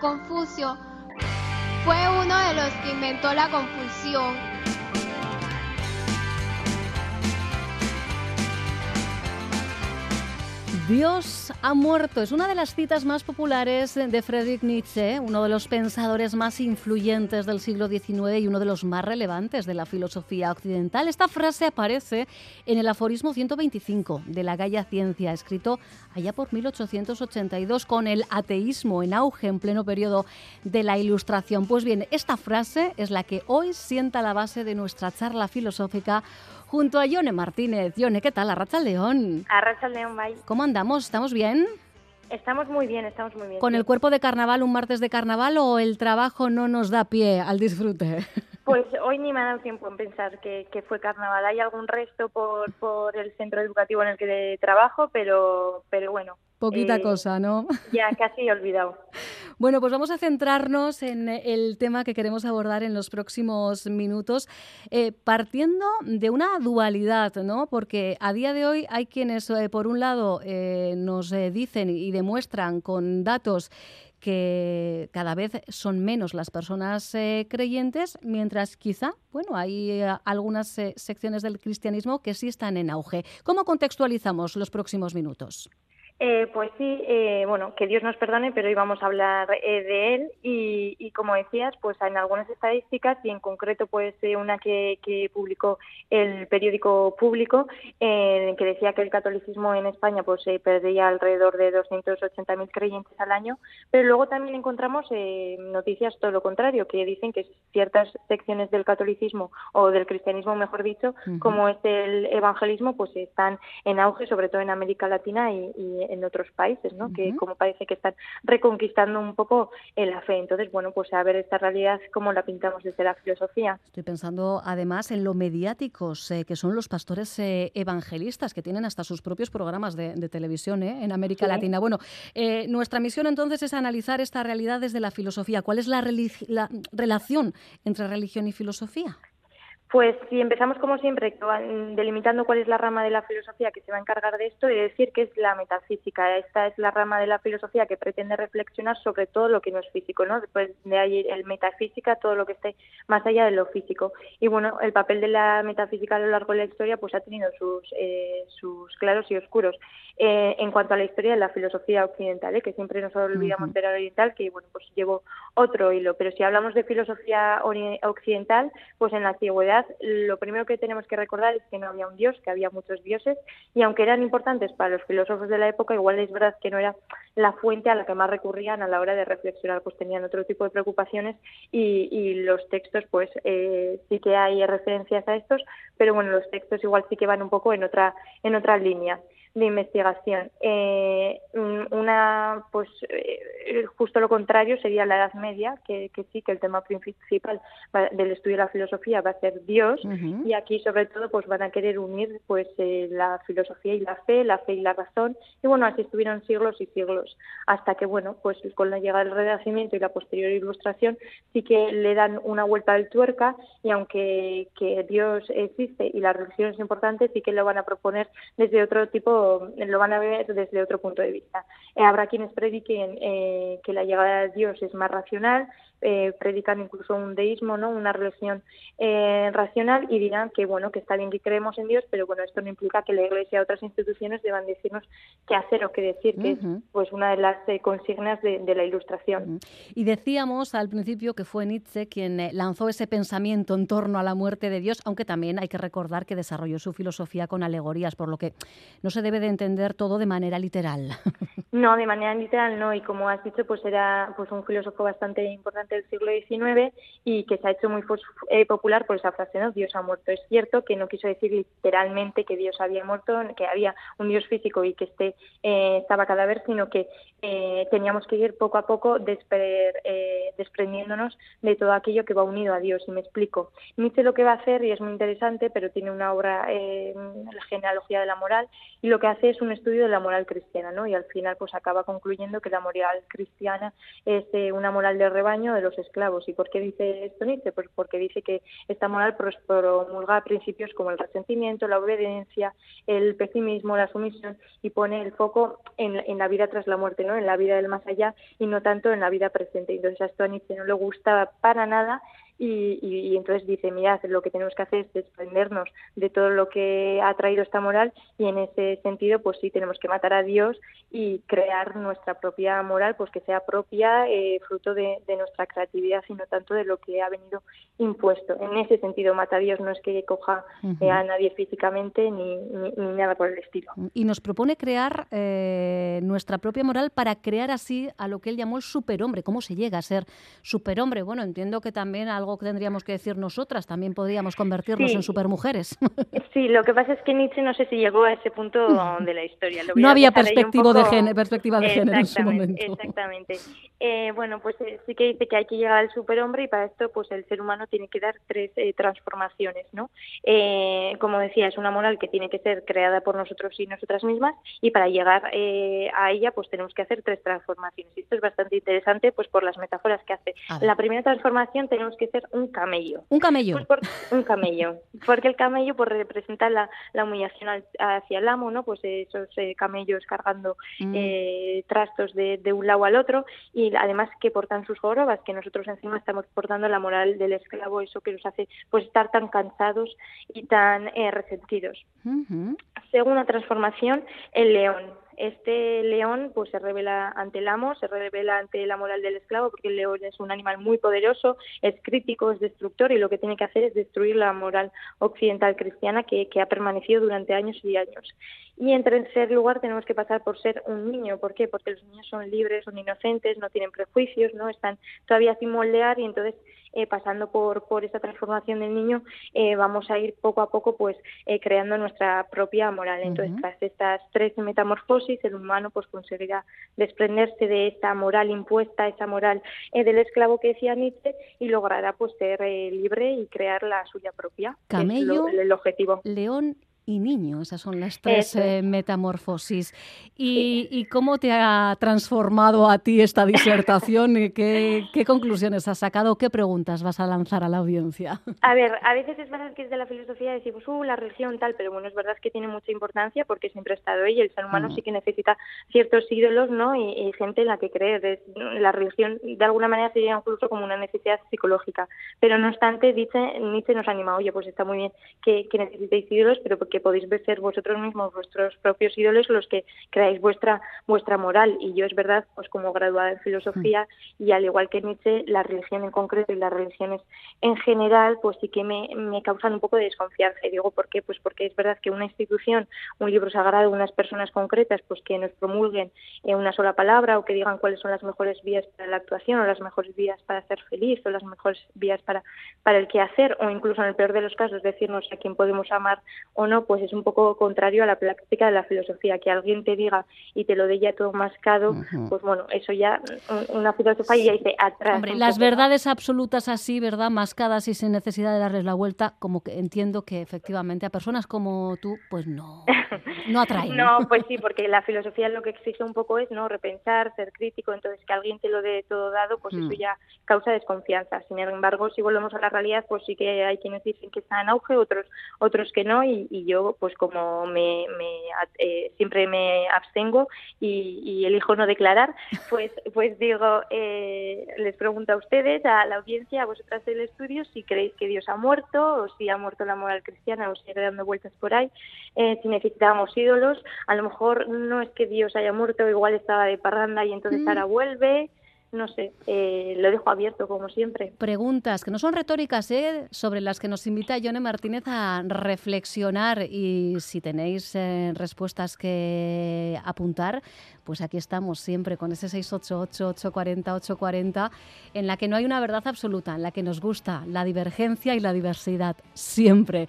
Confucio fue uno de los que inventó la confusión. Dios ha muerto es una de las citas más populares de Friedrich Nietzsche, uno de los pensadores más influyentes del siglo XIX y uno de los más relevantes de la filosofía occidental. Esta frase aparece en el aforismo 125 de la Gaia Ciencia, escrito allá por 1882 con el ateísmo en auge en pleno periodo de la Ilustración. Pues bien, esta frase es la que hoy sienta la base de nuestra charla filosófica junto a Yone Martínez. Yone, ¿qué tal? Arracha León. Arracha León, bye. ¿Cómo andamos? ¿Estamos bien? Estamos muy bien, estamos muy bien. ¿Con el cuerpo de carnaval un martes de carnaval o el trabajo no nos da pie al disfrute? Pues hoy ni me ha dado tiempo en pensar que, fue carnaval. Hay algún resto por, por el centro educativo en el que trabajo, pero, pero bueno. Poquita eh, cosa, ¿no? Ya, casi he olvidado. Bueno, pues vamos a centrarnos en el tema que queremos abordar en los próximos minutos, eh, partiendo de una dualidad, ¿no? Porque a día de hoy hay quienes, eh, por un lado, nos dicen y demuestran con datos que cada vez son menos las personas eh, creyentes, mientras quizá, bueno, hay eh, algunas eh, secciones del cristianismo que sí están en auge. ¿Cómo contextualizamos los próximos minutos? Eh, pues sí, eh, bueno, que Dios nos perdone, pero hoy vamos a hablar eh, de él. Y, como decías, pues en algunas estadísticas y en concreto pues una que, publicó el periódico público que decía que el catolicismo en España pues perdía alrededor de 280.000 creyentes al año, pero luego también encontramos noticias todo lo contrario, que dicen que ciertas secciones del catolicismo o del cristianismo, mejor dicho, como es el evangelismo, pues están en auge, sobre todo en América Latina y, y en otros países, ¿no? Que como parece que están reconquistando un poco la fe. Entonces, bueno, pues a ver esta realidad cómo la pintamos desde la filosofía. Estoy pensando además en lo mediáticos eh, que son los pastores eh, evangelistas que tienen hasta sus propios programas de, televisión ¿eh? en América Latina. Bueno, nuestra misión entonces es analizar esta realidad desde la filosofía. ¿Cuál es la relación entre religión y filosofía? Pues si empezamos como siempre delimitando cuál es la rama de la filosofía que se va a encargar de esto, de decir que es la metafísica. Esta es la rama de la filosofía que pretende reflexionar sobre todo lo que no es físico, ¿no? Después de ahí el metafísica, todo lo que esté más allá de lo físico. Y bueno, el papel de la metafísica a lo largo de la historia pues ha tenido sus, eh, sus claros y oscuros. Eh, en cuanto a la historia de la filosofía occidental, ¿eh? que siempre nos olvidamos de la oriental, que bueno, pues llevo otro hilo. Pero si hablamos de filosofía occidental, pues en la antigüedad lo primero que tenemos que recordar es que no había un dios, que había muchos dioses, y aunque eran importantes para los filósofos de la época, igual es verdad que no era la fuente a la que más recurrían a la hora de reflexionar, pues tenían otro tipo de preocupaciones y, los textos, pues eh, sí que hay referencias a estos, pero bueno, los textos igual sí que van un poco en otra, en otra línea de investigación. Eh, una, pues eh, justo lo contrario sería la Edad Media, que, sí, que el tema principal del estudio de la filosofía va a ser Dios, y aquí sobre todo pues van a querer unir pues eh, la filosofía y la fe, la fe y la razón, y bueno, así estuvieron siglos y siglos, hasta que bueno, pues con la llegada del Renacimiento y la posterior Ilustración sí que le dan una vuelta del tuerca, y aunque que Dios existe y la religión es importante, sí que lo van a proponer desde otro tipo lo van a ver desde otro punto de vista. Eh, habrá quienes prediquen eh, que la llegada de Dios es más racional, eh, predican incluso un deísmo, ¿no? una religión racional y dirán que bueno que está bien que creemos en Dios, pero bueno esto no implica que la Iglesia y otras instituciones deban decirnos qué hacer o qué decir, que es pues una de las consignas de, la Ilustración. Y decíamos al principio que fue Nietzsche quien lanzó ese pensamiento en torno a la muerte de Dios, aunque también hay que recordar que desarrolló su filosofía con alegorías, por lo que no se debe de entender todo de manera literal. No, de manera literal no, y como has dicho, pues era pues un filósofo bastante importante del siglo XIX y que se ha hecho muy eh, popular por esa frase, ¿no? Dios ha muerto. Es cierto que no quiso decir literalmente que Dios había muerto, que había un Dios físico y que este eh, estaba cadáver, sino que eh, teníamos que ir poco a poco desprendiéndonos de todo aquello que va unido a Dios. Y me explico. Nietzsche lo que va a hacer, y es muy interesante, pero tiene una obra, La genealogía de la moral, y lo que hace es un estudio de la moral cristiana, ¿no? Y al final, pues acaba concluyendo que la moral cristiana es eh, una moral de rebaño de los esclavos. ¿Y por qué dice esto Nietzsche? Pues porque dice que esta moral promulga principios como el resentimiento, la obediencia, el pesimismo, la sumisión y pone el foco en, la vida tras la muerte, ¿no? en la vida del más allá y no tanto en la vida presente. Entonces a esto Nietzsche no le gusta para nada y, y, entonces dice, mirad, lo que tenemos que hacer es desprendernos de todo lo que ha traído esta moral y en ese sentido, pues sí, tenemos que matar a Dios y crear nuestra propia moral, pues que sea propia, eh, fruto de, nuestra creatividad, sino tanto de lo que ha venido impuesto. En ese sentido, mata a Dios no es que coja eh, a nadie físicamente ni, ni, nada por el estilo. Y nos propone crear eh, nuestra propia moral para crear así a lo que él llamó el superhombre. ¿Cómo se llega a ser superhombre? Bueno, entiendo que también algo algo que tendríamos que decir nosotras, también podríamos convertirnos en supermujeres. Sí, lo que pasa es que Nietzsche no sé si llegó a ese punto de la historia. no había perspectiva, de género, perspectiva de género en su momento. Exactamente. Eh, bueno, pues eh, sí que dice que hay que llegar al superhombre y para esto pues el ser humano tiene que dar tres eh, transformaciones, ¿no? como decía, es una moral que tiene que ser creada por nosotros y nosotras mismas y para llegar a ella pues tenemos que hacer tres transformaciones. Y esto es bastante interesante pues por las metáforas que hace. La primera transformación tenemos que ser un camello. Un camello. Pues un camello. Porque el camello pues representa la, la humillación hacia el amo, ¿no? Pues esos eh, camellos cargando mm. eh, trastos de, de, un lado al otro y además que portan sus jorobas, que nosotros encima estamos portando la moral del esclavo, eso que nos hace pues estar tan cansados y tan eh, resentidos. Segunda transformación, el león este león pues se revela ante el amo, se revela ante la moral del esclavo, porque el león es un animal muy poderoso, es crítico, es destructor y lo que tiene que hacer es destruir la moral occidental cristiana que, que ha permanecido durante años y años. Y en tercer lugar tenemos que pasar por ser un niño. ¿Por qué? Porque los niños son libres, son inocentes, no tienen prejuicios, no están todavía sin moldear y entonces eh, pasando por, por esa transformación del niño, eh, vamos a ir poco a poco pues eh, creando nuestra propia moral. Entonces, tras estas tres metamorfosis, el humano pues conseguirá desprenderse de esta moral impuesta, esa moral del esclavo que decía Nietzsche, y logrará pues ser libre y crear la suya propia. Camello, el objetivo. León y niño. Esas son las tres eh, metamorfosis. ¿Y, cómo te ha transformado a ti esta disertación? ¿Y qué, conclusiones has sacado? ¿Qué preguntas vas a lanzar a la audiencia? A ver, a veces es verdad que es de la filosofía decimos, uh, la religión tal, pero bueno, es verdad que tiene mucha importancia porque siempre ha estado ahí. El ser humano mm. sí que necesita ciertos ídolos, ¿no? Y, gente en la que creer. La religión, de alguna manera, sería incluso como una necesidad psicológica. Pero no obstante, dice, Nietzsche nos anima, oye, pues está muy bien que, que necesitéis ídolos, pero porque que podéis ser vosotros mismos, vuestros propios ídolos, los que creáis vuestra vuestra moral. Y yo es verdad, pues como graduada en filosofía mm. y al igual que Nietzsche, la religión en concreto y las religiones en general, pues sí que me, me causan un poco de desconfianza. Y digo, ¿por qué? Pues porque es verdad que una institución, un libro sagrado, unas personas concretas, pues que nos promulguen en una sola palabra o que digan cuáles son las mejores vías para la actuación o las mejores vías para ser feliz o las mejores vías para, para el hacer o incluso en el peor de los casos decirnos a quién podemos amar o no, pues es un poco contrario a la práctica de la filosofía. Que alguien te diga y te lo dé ya todo mascado, pues bueno, eso ya una filosofía ya dice atrás. Hombre, las verdades absolutas así, ¿verdad? Mascadas y sin necesidad de darles la vuelta, como que entiendo que efectivamente a personas como tú, pues no, no atraen. no, pues sí, porque la filosofía lo que exige un poco es no repensar, ser crítico, entonces que alguien te lo dé todo dado, pues eso mm. ya causa desconfianza. Sin embargo, si volvemos a la realidad, pues sí que hay quienes dicen que está en auge, otros otros que no, y, y yo pues como me, eh, siempre me abstengo y, elijo no declarar, pues, pues digo, eh, les pregunto a ustedes, a la audiencia, a vosotras del estudio, si creéis que Dios ha muerto o si ha muerto la moral cristiana o sigue dando vueltas por ahí, eh, si necesitamos ídolos, a lo mejor no es que Dios haya muerto, igual estaba de parranda y entonces mm. ahora vuelve, no sé, eh, lo dejo abierto como siempre. Preguntas que no son retóricas, ¿eh? sobre las que nos invita Yone Martínez a reflexionar y si tenéis eh, respuestas que apuntar, pues aquí estamos siempre con ese 688-840-840 en la que no hay una verdad absoluta, en la que nos gusta la divergencia y la diversidad, siempre.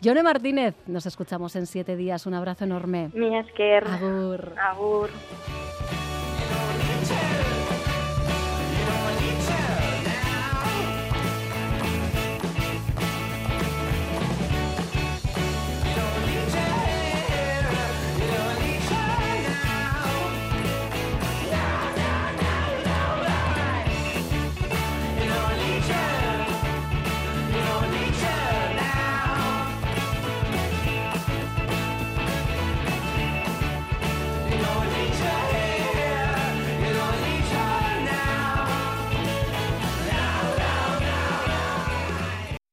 Yone Martínez, nos escuchamos en siete días, un abrazo enorme. Que Agur. Agur.